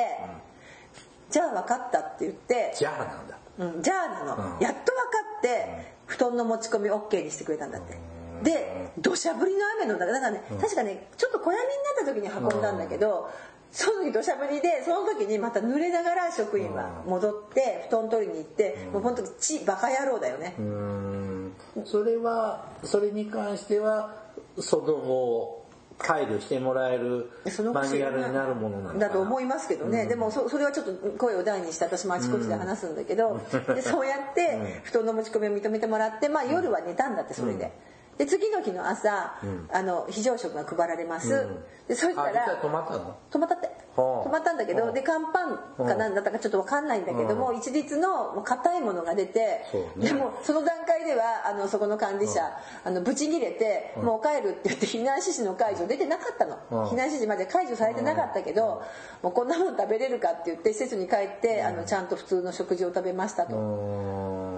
じゃあ分かったって言ってうじゃあなんだ。うん、じゃあなの、うん。やっと分かって布団の持ち込み OK にしてくれたんだって。で土砂降りの雨の中だからね、確かねちょっと小闇になった時に運んだんだけど、その時土砂降りでその時にまた濡れながら職員は戻って布団取りに行って、もう本当にちバカ野郎だよね、うん。それはそれに関してはその後配慮してもらえるそのマニュアルになるものなのかな。だと思いますけどね、でもそそれはちょっと声を大にして私もあちこちで話すんだけど、でそうやって布団の持ち込みを認めてもらって、まあ、夜は寝たんだってそれで。で次の日の朝、あの非常食が配られます、でそしたら止まったの？止まったって。はあ止まったんだけどで乾パンかなんだったかちょっと分かんないんだけども一律の硬いものが出てでもその段階ではあのそこの管理者あのブチギレて「もう帰る」って言って避難指示の解除出てなかったの。うん。避難指示まで解除されてなかったけどもうこんなもん食べれるかって言って施設に帰ってあのちゃんと普通の食事を食べましたと。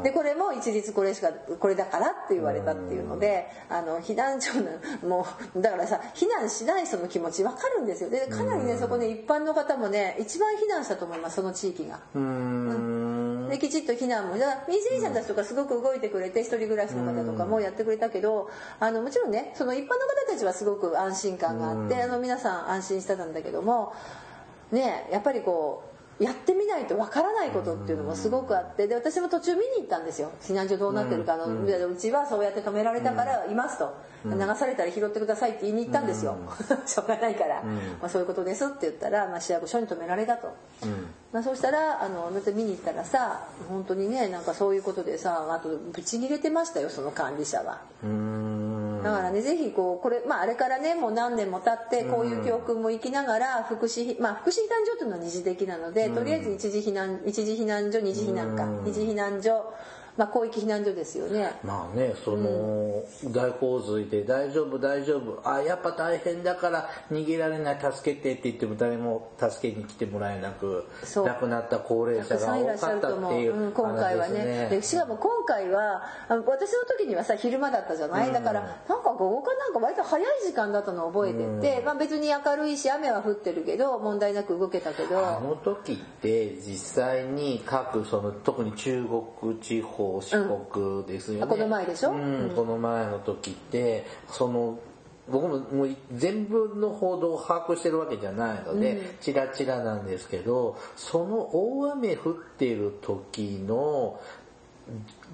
でこれも一律これしかこれだからって言われたっていうのであの避難所のもうだからさ避難しない人の気持ち分かるんですよ。でかなりねそこね一般の方もね一番避難したと思いますその地域が。うーん。できちっと避難もじゃあ民生んたちとかすごく動いてくれて一人暮らしの方とかもやってくれたけどあのもちろんねその一般の方たちはすごく安心感があってあの皆さん安心してたんだけどもねやっぱりこうやってみないとわからないことっていうのもすごくあってで私も途中見に行ったんですよ。避難所どうなってるかあのうちはそうやって止められたからいますと。流されたら拾ってくださいって言いに行ったんですよ。[laughs] しょうがないから。まあそういうことですって言ったらまあ市役所に止められたと。まあ、そうしたらあの見に行ったらさ本当にねなんかそういうことでさあとブチ切れてましたよその管理者は。だからねぜひこうこれ、まあ、あれからねもう何年も経ってこういう教訓も生きながら福祉、まあ、福祉避難所というのは二次的なのでとりあえず一時避難一時避難所二次避難か。二次避難所、まあ、広域避難所ですよね。まあねその、大洪水で大丈夫大丈夫。あやっぱ大変だから逃げられない助けてって言っても誰も助けに来てもらえなく亡くなった高齢者が多かったっしゃると思う、っていううん、今回はね。でしかも今回は私の時にはさ昼間だったじゃない、だからなんか午後かなんか割と早い時間だったのを覚えてて、まあ、別に明るいし雨は降ってるけど問題なく動けたけど。あの時って実際に各その特に中国地方四国ですよね、あこの前でしょ？うんこの前の時ってその僕ももう全部の報道を把握してるわけじゃないので、チラチラなんですけどその大雨降っている時の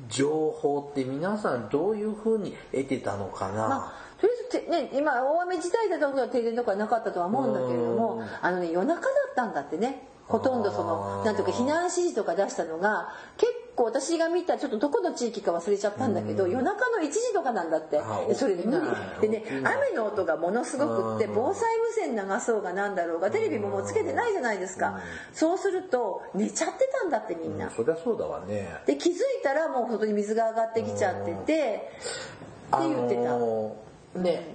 情報って皆さんどういうふうに得てたのかな、まあ、とりあえずて、ね、今大雨自体だと停電とかなかったとは思うんだけれどもあのね夜中だったんだってね。ほとんどそのか避難指示とか出したのが結構私が見たちょっとどこの地域か忘れちゃったんだけど夜中の1時とかなんだって。それで無理でね雨の音がものすごくってうん。防災無線流そうがなんだろうがテレビももうつけてないじゃないですか。そうすると寝ちゃってたんだってみんな。そりゃそうだわね。で気づいたらもう本当に水が上がってきちゃっててって言ってた。あのーね、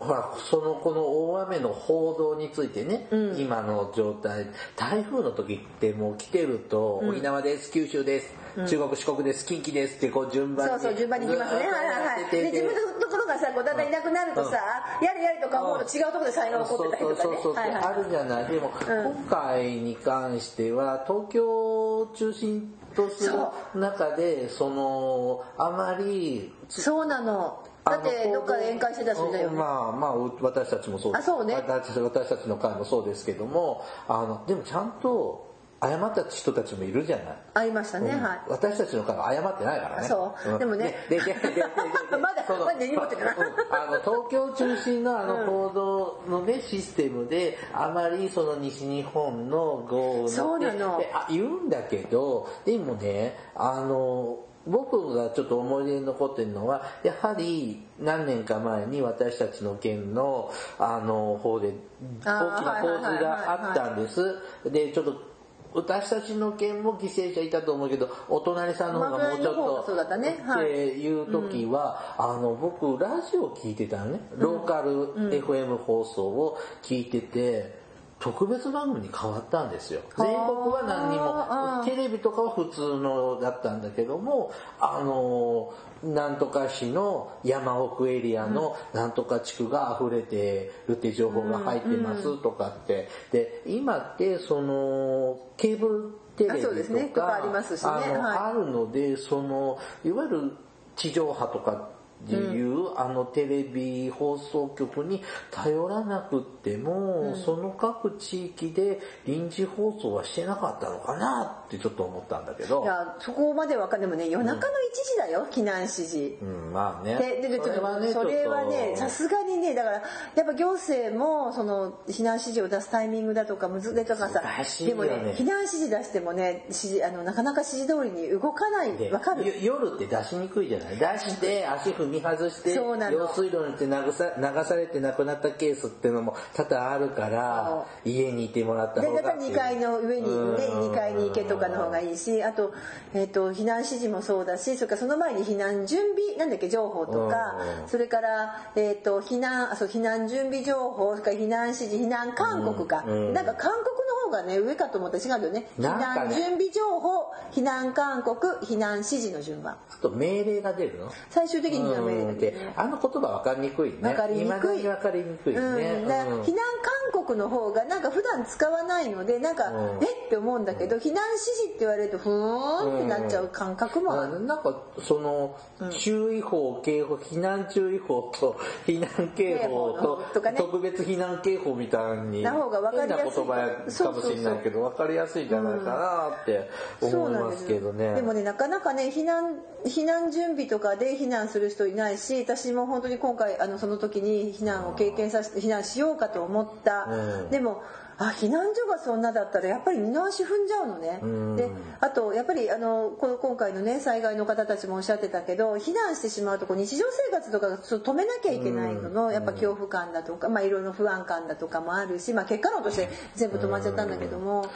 ほらそのこの大雨の報道についてね、今の状態台風の時ってもう来てると、沖縄です九州です、中国四国です近畿ですってこう順番にそうそう順番に行きますね。はいはいはい。で自分のところがさこうだんだんいなくなるとさ、やれやれとか思うと違うところで災害起こってたりとかね。そうそうそうそう、はいはいあるじゃない。でも、今回に関しては東京を中心とする中でそのあまりそうなのだってどっかで宴会してただよね、まあまあう私たちもそうあそうね。私私たちの会もそうですけどもあのでもちゃんと謝った人たちもいるじゃない。ありましたね、はい。私たちの会は謝ってないからね。そう。でもね。で、で、で、で、で、で [laughs] まだまだ根に持ってるな。うん。あの、東京中心のあの報道のね、システムで、あまりその西日本の豪雨のそうなのであ言うんだけど、でもね、あの、僕がちょっと思い出に残ってるのは、やはり何年か前に私たちの県の、あの、方で大きな洪水があったんです。で、ちょっと私たちの県も犠牲者いたと思うけど、お隣さんの方がもうちょっと、まあそうだったね。はい。っていう時は、あの、僕、ラジオ聞いてたのね。ローカル FM 放送を聞いてて、特別番組に変わったんですよ。全国は何にあも、テレビとかは普通のだったんだけども、あの、なんとか市の山奥エリアのなんとか地区が溢れてるって情報が入ってますとかって。で、今ってその、ケーブルテレビとかありますしね。あのはい。あるので、その、いわゆる地上波とかっていう、あのテレビ放送局に頼らなくっても、その各地域で臨時放送はしてなかったのかなってちょっと思ったんだけど。い。やそこまでわかんでもね夜中の1時だよ、避難指示。うん、まあね。でででちょっとそれはねさすがにねだからやっぱ行政もその避難指示を出すタイミングだとかむずでとかさ難しいでもね避難指示出してもね指示あのなかなか指示通りに動かないでわかる。よ夜って出しにくいじゃない？出して足踏踏み外してそうなの用水路にって流さ流されて亡くなったケースっていうのも多々あるから家にいてもらったで方がやっぱり2階の上にねうん。2階に行けとかの方がいいしあと,、えっと避難指示もそうだしそれからその前に避難準備なんだっけ情報とか。うん。それから、えっと避難あそう避難準備情報それから避難指示避難勧告か、うんうん。なんか勧告の方がね上かと思ったら違うよね。ね。難準備情報避難勧告避難指示の順番。あと命令が出るの？最終的には命令うん。でだけどねあの言葉分かりにくいね。分かりにくい。分かりにくいね、うん。避難勧告の方がなんか普段使わないのでなんか、うん。え？って思うんだけど避難指示って言われるとふーんってなっちゃう感覚も。ある、なんかその注意報警報避難注意報と [laughs] 避難警報ととかね。特別避難警報みたいにな方が分かりやすい。かもしれないけど分かりやすいんじゃないかなって思いますけどね。でもねなかなかね避難避難準備とかで避難する人いないし私も本当に今回あのその時に避難を経験させて避難しようかと思った、うんでもあ避難所がそんなだったらやっぱり二の足踏んじゃうのね、うん。であとやっぱりあのこの今回のね災害の方たちもおっしゃってたけど避難してしまうとこう日常生活とかちょっと止めなきゃいけないのの、やっぱ恐怖感だとか、まあ、いろいろ不安感だとかもあるし、まあ、結果論として全部止まっちゃったんだけども、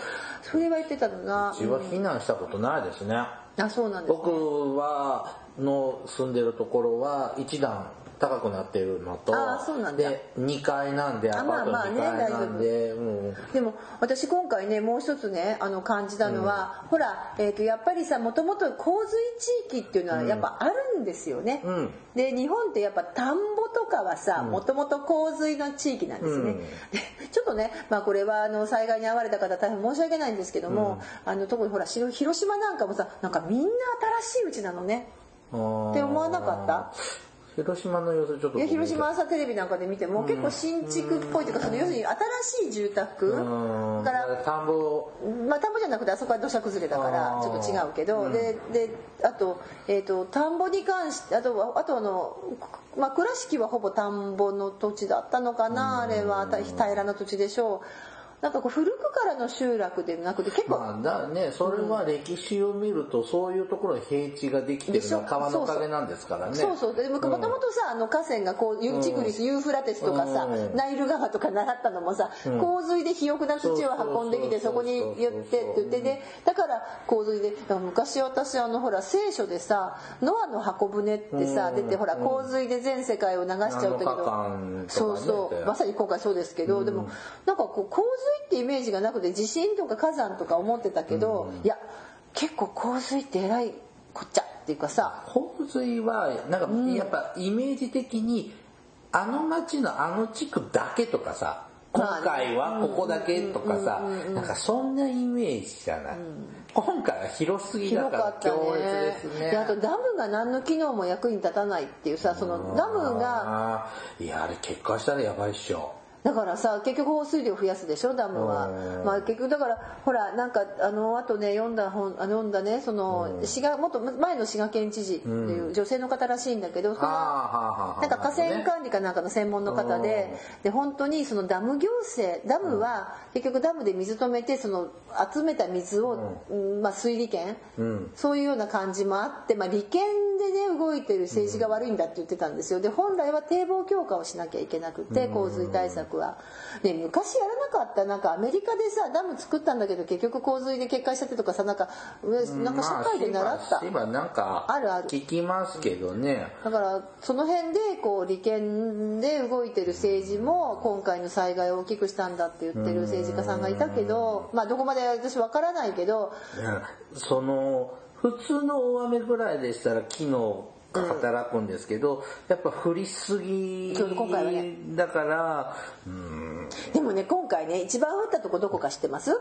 それは言ってたのがうちは避難したことないですね、あそうなんです、ね、僕はの住んでるところは一段高くなってるのとあそうなんだ。で2階なんでアあパートまあまあね2階なんで、うん。でも私今回ねもう一つねあの感じたのは、ほら、えー、とやっぱりさもともと洪水地域っていうのはやっぱあるんですよね、うん。で日本ってやっぱ田んぼとかはさもともと洪水の地域なんですね、うん。でちょっとね、まあ、これはあの災害に遭われた方大変申し訳ないんですけども、あの特にほら広広島なんかもさなんかみんな新しいうちなのね。って思わなかった？広島の様子ちょっといや広島朝テレビなんかで見ても結構新築っぽいというかその要するに新しい住宅から田んぼまあ、田んぼじゃなくてあそこは土砂崩れだからちょっと違うけど、でであと,、えー、と田んぼに関してあとはあとあの、まあ、倉敷はほぼ田んぼの土地だったのかな、あれは。た平らな土地でしょうなんかこう古くからの集落でなくて結構、まあだねそれは歴史を見るとそういうところに平地ができてるのは川のおかげなんですからね。そうそう。でもともとさあの河川がこうユチグリスユーフラテスとかさうん。ナイル川とか習ったのもさ洪水で肥沃な土を運んできてそこに言ってって言ってでだから洪水で昔私あのほら聖書でさノアの箱舟ってさうん。出てほら洪水で全世界を流しちゃうけ7日間とどそうそう。まさに今回そうですけどでもなんかこう洪水ってイメージがなくて地震とか火山とか思ってたけどいや結構洪水ってえらいこっちゃっていうかさ。洪水はなんかやっぱイメージ的にあの町のあの地区だけとかさ今回はここだけとかさなんかそんなイメージじゃない。今回は広すぎだから強烈ねですね。であとダムが何の機能も役に立たないっていうさそのダムがいやあれ決壊したらやばいっしょだからさ結局放水量増やすでしょ？ダムは。うんまあ結局だからほらなんかあのあとね読んだ本あの読んだねその滋賀元前の滋賀県知事っていう女性の方らしいんだけどそのなんか河川管理かなんかの専門の方でで本当にそのダム行政ダムは結局ダムで水止めてその集めた水を、うん。まあ、水利権、ん。そういうような感じもあって、まあ、利権でね動いてる政治が悪いんだって言ってたんですよ。で本来は堤防強化をしなきゃいけなくて洪水対策は。で昔やらなかったなんかアメリカでさダム作ったんだけど結局洪水で決壊しちゃってとかさなんかなんか社会で習った。まあしばしばなんかあるある。聞きますけどね。だからその辺でこう利権で動いてる政治も今回の災害を大きくしたんだって言ってる政治家さんがいたけどまあどこまで私わからないけどうんその普通の大雨ぐらいでしたら機能が働くんですけど、やっぱ降りすぎ今回はね。だからうん。でもね今回ね一番降ったとこどこか知ってます？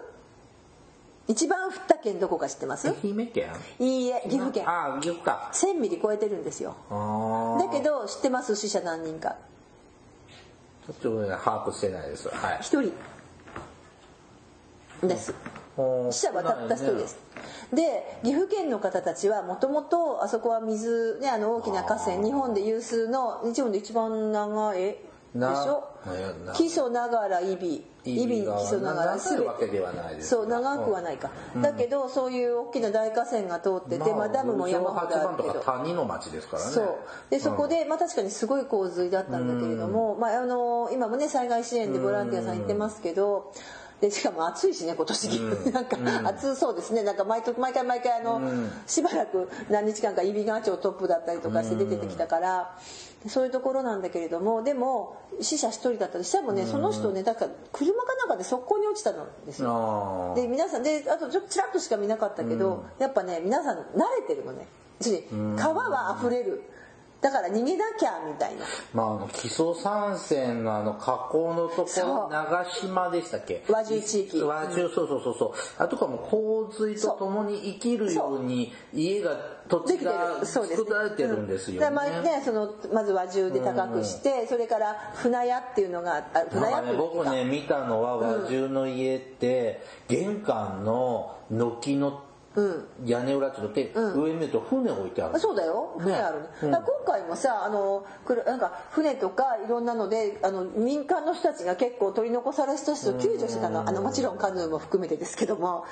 一番降った県どこか知ってます？愛媛県？いいえ岐阜県。ああ岐阜か。1000ミリ超えてるんですよ。あだけど知ってます死者何人か。どちょっとね把握してないです。はい。一人。です。ほう死者はたった一人です。で岐阜県の方たちはもともとあそこは水、ね、あの大きな河川日本で有数の日本で一番長いしょ？基礎ながらイビイビ基礎ながらするわけではないですそう長くはないか、だけどそういう大きな大河川が通ってて、まあ、ダムも山ほどあるけど。谷の町ですからね。そう。でそこで、まあ、確かにすごい洪水だったんだけれども、まあ、あの今もね災害支援でボランティアさん行ってますけど、でしかも暑いしね今年、うん、[laughs] なんか暑そうですね。なんか毎毎回毎回あの、うん、しばらく何日間か揖斐川町トップだったりとかして出てきたから、そういうところなんだけれどもでも死者1人だった。りしてもねその人ねだから車かなんかで側溝に落ちたんですよ。で皆さんであとちょっとちらっとしか見なかったけど、やっぱね皆さん慣れてるのね。川は溢れるだから逃げなきゃみたいな。まああの木曽山線のあの河口のところ長島でしたっけ？和中地域。和中、そうそうそうそう。あとかも洪水とともに生きるように家が土地が作られてるんですよね。まあねそのまず和中で高くして、それから船屋っていうのが船屋ってね、僕ね見たのは和中の家って、玄関の軒の屋根裏ちょっと、うん、上見ると船置いてあるそうだよ。船あるね、うん、今回もさあのなんか船とかいろんなのであの民間の人たちが結構取り残された人を救助してたの,、あのもちろんカヌーも含めてですけども。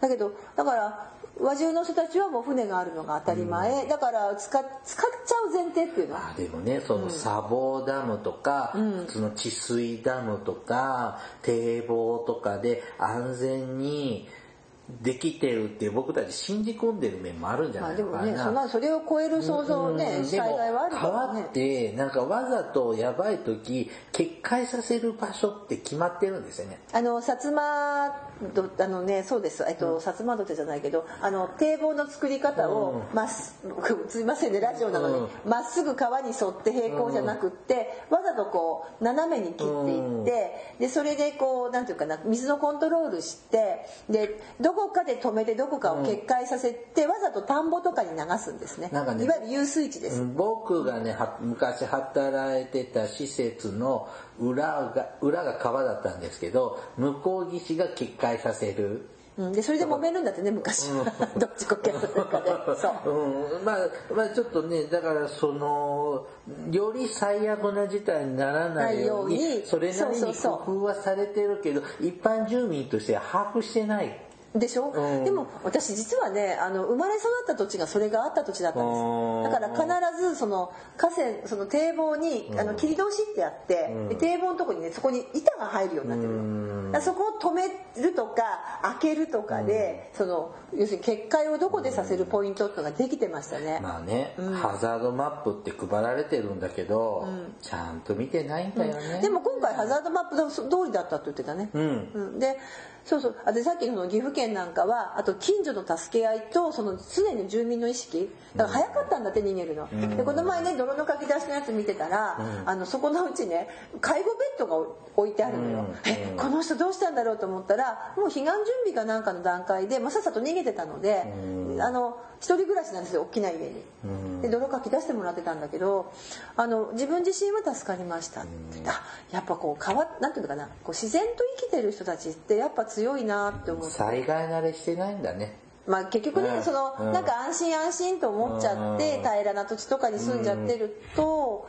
だけどだから和中の人たちはもう船があるのが当たり前、うん、だから使使っちゃう前提っていうの。あでもねその砂防ダムとか、うん、その治水ダムとか堤防とかで安全にできてるって僕たち信じ込んでる面もあるんじゃないかな。まあでもね、そんなそれを超える想像ね、災害はあるからね。川って、なんかわざとやばい時、決壊させる場所って決まってるんですよね。あの、薩摩どあのね、そうです。えっと、薩摩土手じゃないけど、あの、堤防の作り方を、ま、っす、[laughs] すいませんね、ラジオなのに、ま、っすぐ川に沿って平行じゃなくって、わざとこう、斜めに切っていって、で、それでこう、なんていうかな、水のコントロールして、で、どこかで止めてどこかを決壊させて、わざと田んぼとかに流すんですね。なんかね、いわゆる遊水地です。僕がね、昔働いてた施設の裏が、裏が川だったんですけど、向こう岸が決壊させる。うん、でそれで揉めるんだってね昔。は、[laughs] どっちこけとかで。[laughs] そう、うん、まあまあちょっとねだからそのより最悪な事態にならないように。それなりに工夫はされてるけど一般住民としては把握してないでしょ、うん、でも私実はねあの生まれ育った土地がそれがあった土地だったんです。だから必ずその河川その堤防にあの切り通しってあって、うん、堤防のとこにねそこに板が入るようになってるの、そこを止めるとか開けるとかで、その要するに決壊をどこでさせるポイントっていうのができてましたね。まあね、ハザードマップって配られてるんだけど、ちゃんと見てないんだよね、でも今回ハザードマップ通りだったって言ってたね、うん。でそうそう。あでさっきの岐阜県なんかはあと近所の助け合いとその常に住民の意識。だから早かったんだって逃げるの、うん、でこの前ね泥のかき出しのやつ見てたら、うん、あのそこのうちね介護ベッドが置いてあるのよ、うん、えこの人どうしたんだろうと思ったらもう避難準備かなんかの段階で、まあ、さっさと逃げてたので、あの一人暮らしなんですよ大きな家に。で泥かき出してもらってたんだけどあの自分自身は助かりましたってあやっぱこう変わなんていうのかなこう自然と生きてる人たちってやっぱ強いなって思って。災害慣れしてないんだね。まあ結局ね、その、なんか安心安心と思っちゃって、平らな土地とかに住んじゃってると、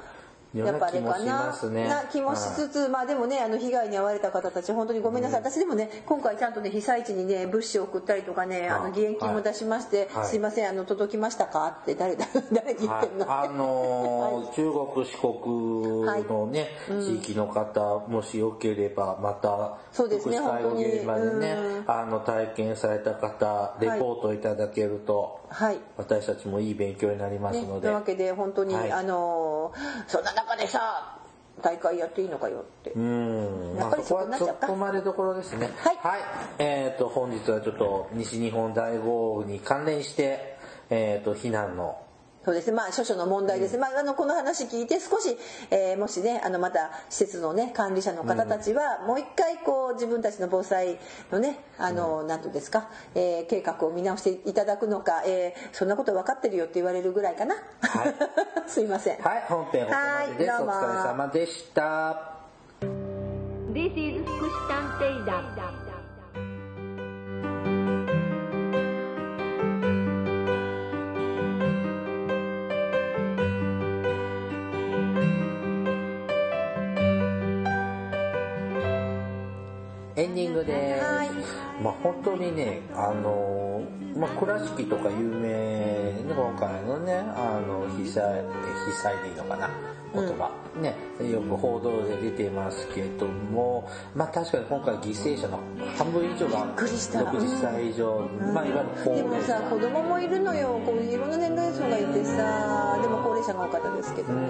やっぱりかなな気もしつつ、まあでもねあの被害に遭われた方たち本当にごめんなさい、私でもね今回ちゃんとね被災地にね物資を送ったりとかねあの義援金も出しまして、すいませんあの届きましたか？って誰誰に言ってんの、[laughs] あの中国四国のね、地域の方もしよければまたそうですね本当に現場でね、あの体験された方レポートいただけると、はい、私たちもいい勉強になりますので、というわけで本当に、あのそんな中でさ大会やっていいのかよって。うん。やっぱりそこはちょっとまでどころですね。はい、はい、えっ、ー、と本日はちょっと西日本大豪雨に関連してえっ、ー、と避難のそうです。ねまあ諸々の問題です、うん、まあ、あのこの話聞いて少し、えー、もしねあのまた施設のね管理者の方たちは、もう一回こう自分たちの防災のねあの、うん、なんとですか、えー、計画を見直していただくのか、えー、そんなこと分かってるよって言われるぐらいかな、はい、[laughs] すいません。はい本編ここまでです。お疲れ様でした。This is 福祉探偵団グです。はいまあ本当にね、あのーまあ倉敷とか有名ね、今回のね、あの、被災、被災でいいのかな、言葉、ね、よく報道で出てますけども、まあ確かに今回犠牲者の半分以上がびっくりした。60歳以上、まあいわゆる高でも。さ子供もいるのよ。こういろんな年齢層がいてさでも高齢者が多かったですけどね、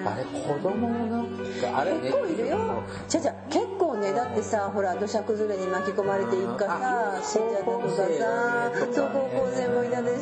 うん、あれ子供のあれね。結構いるよ。じゃじゃ結構ねだってさほら土砂崩れに巻き込まれて一家さうん死んじゃったとかさそう高校生もいたでし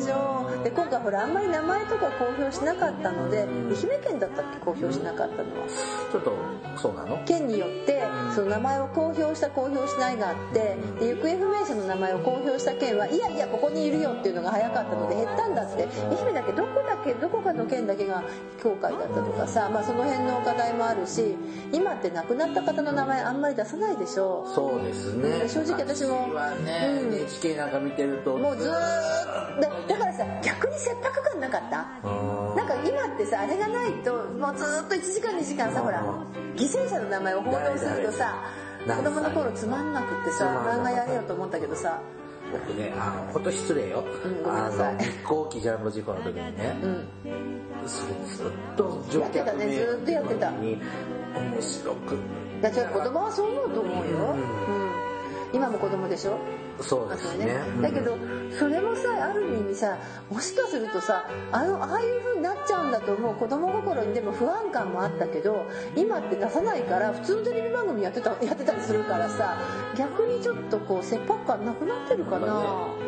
今回ほらあんまり名前とか公表しなかったので愛媛県だったっけ？公表しなかったのは。ちょっとそうなの？県によってその名前を公表した公表しないがあってで行方不明者の名前を公表した県はいやいやここにいるよっていうのが早かったので減ったんだって。愛媛だけどこだけどこかの県だけが非公開だったとかさ、まあ、その辺の課題もあるし今って亡くなった方の名前あんまり出さないでしょ。そうですね。正直私もはね、うん。NHK なんか見てるともうずーっとだだからさ逆に切迫感なかった？うんなんか今ってさあれがないともうずーっと1時間2時間さほら犠牲者の名前を報道するとさ誰子供の頃つまんなくってさ漫画やれよと思ったけどさ。僕ねあの本当失礼よ、うんあの飛行機ジャンボ事故の時にね、うん。それずっと乗やってたね。ずっとやってた。に面白く。だから子供はそう思うと思うよ、うん、今も子供でしょ？そうであそうねすね、うん。だけどそれもさある意味さもしかするとさあのああいう風になっちゃうんだと思う子供心にでも不安感もあったけど今って出さないから普通のテレビ番組やってたやってたりするからさ逆にちょっとこう切迫感なくなってるかな、ね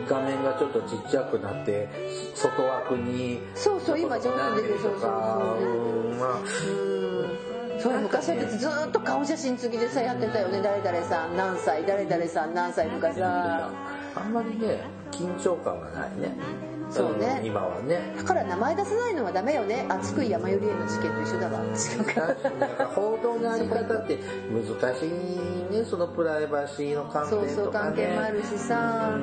画面がちょっとちっちゃくなって外枠にそうそう今上手に出てるそうそうそう。うん。まあうん昔だってずーっと顔写真付きでさやってたよね。誰々さん何歳誰々さん何歳とかさあんまりね緊張感がないね。そうね。ん今はね。だから名前出さないのはダメよね。熱く山よりへの事件と一緒だわ。違うか確か報道のあり方って難しいね。そのプライバシーの観点とかね。そうそう関係もあるしさ、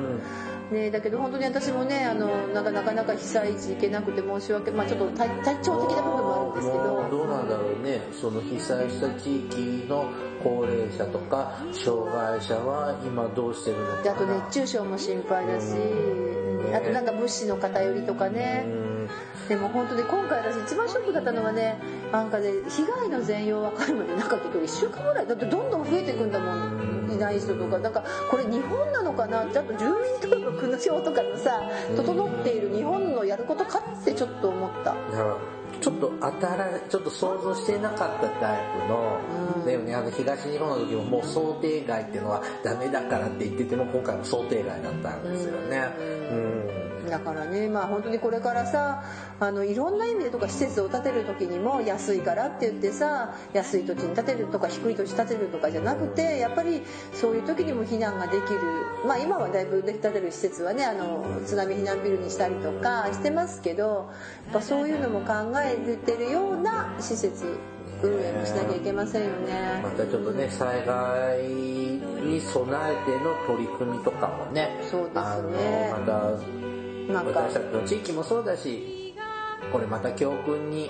ね、だけど本当に私もねあのなんかなかなか被災地行けなくて申し訳まあちょっと体体調的な部分もあるんですけど。どうなんだろうね。その被災した地域の高齢者とか障害者は今どうしてるのかな。であと熱中症も心配だし、うん。ね。あとなんか物資の偏りとかね、うん。でも本当に今回私一番ショックだったのはねなんかね被害の全容分かるまでなんか結構1週間ぐらい。だってどんどん増えていくんだもんいない人とかなんかこれ日本なのかな？ってあと住民登録の証とかのさ整っている日本のやることかってちょっと思った。だからちょっと当たらちょっと想像してなかったタイプの、うん。だよねあの東日本の時ももう想定外っていうのはダメだからって言ってても今回も想定外だったんですよね。うん、だからね。まあ本当にこれからさあのいろんな意味でとか施設を建てる時にも安いからって言ってさ安い土地に建てるとか低い土地建てるとかじゃなくてやっぱりそういう時にも避難ができる。まあ今はだいぶ建てる施設はねあの津波避難ビルにしたりとかしてますけどやっぱそういうのも考えてるような施設運営もしなきゃいけませんよね。またちょっとね災害に備えての取り組みとかもねそうですね。あのまたなんか私たちの地域もそうだしこれまた教訓に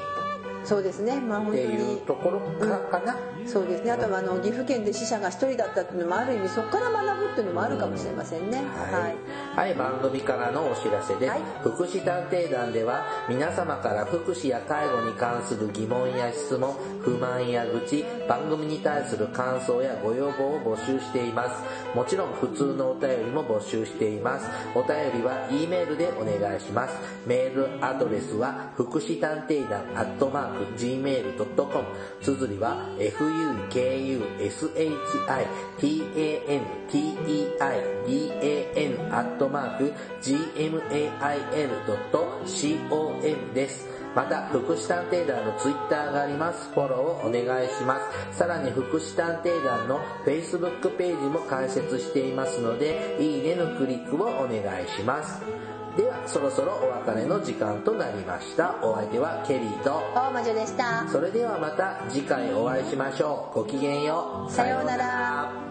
そうですね。まあって本当に。いうところからかな、そうですね。あとはあの岐阜県で死者が1人だったっていうのもある意味そこから学ぶっていうのもあるかもしれませんね。はい、はい、番組からのお知らせです、はい。福祉探偵団では皆様から福祉や介護に関する疑問や質問不満や愚痴番組に対する感想やご要望を募集しています。もちろん普通のお便りも募集しています。お便りは E メールでお願いします。メールアドレスは福祉探偵団アットマーク Gmail.com 綴りは fukushitanteidan アットマーク gmail.com です。また、福祉探偵団のツイッターがあります。フォローをお願いします。さらに、福祉探偵団の Facebook ページも開設していますので、いいねのクリックをお願いします。では、そろそろお別れの時間となりました。お相手はケリーと、大魔女でしたそれではまた次回お会いしましょう。ごきげんよう。さようなら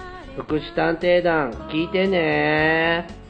福祉探偵団聞いてね。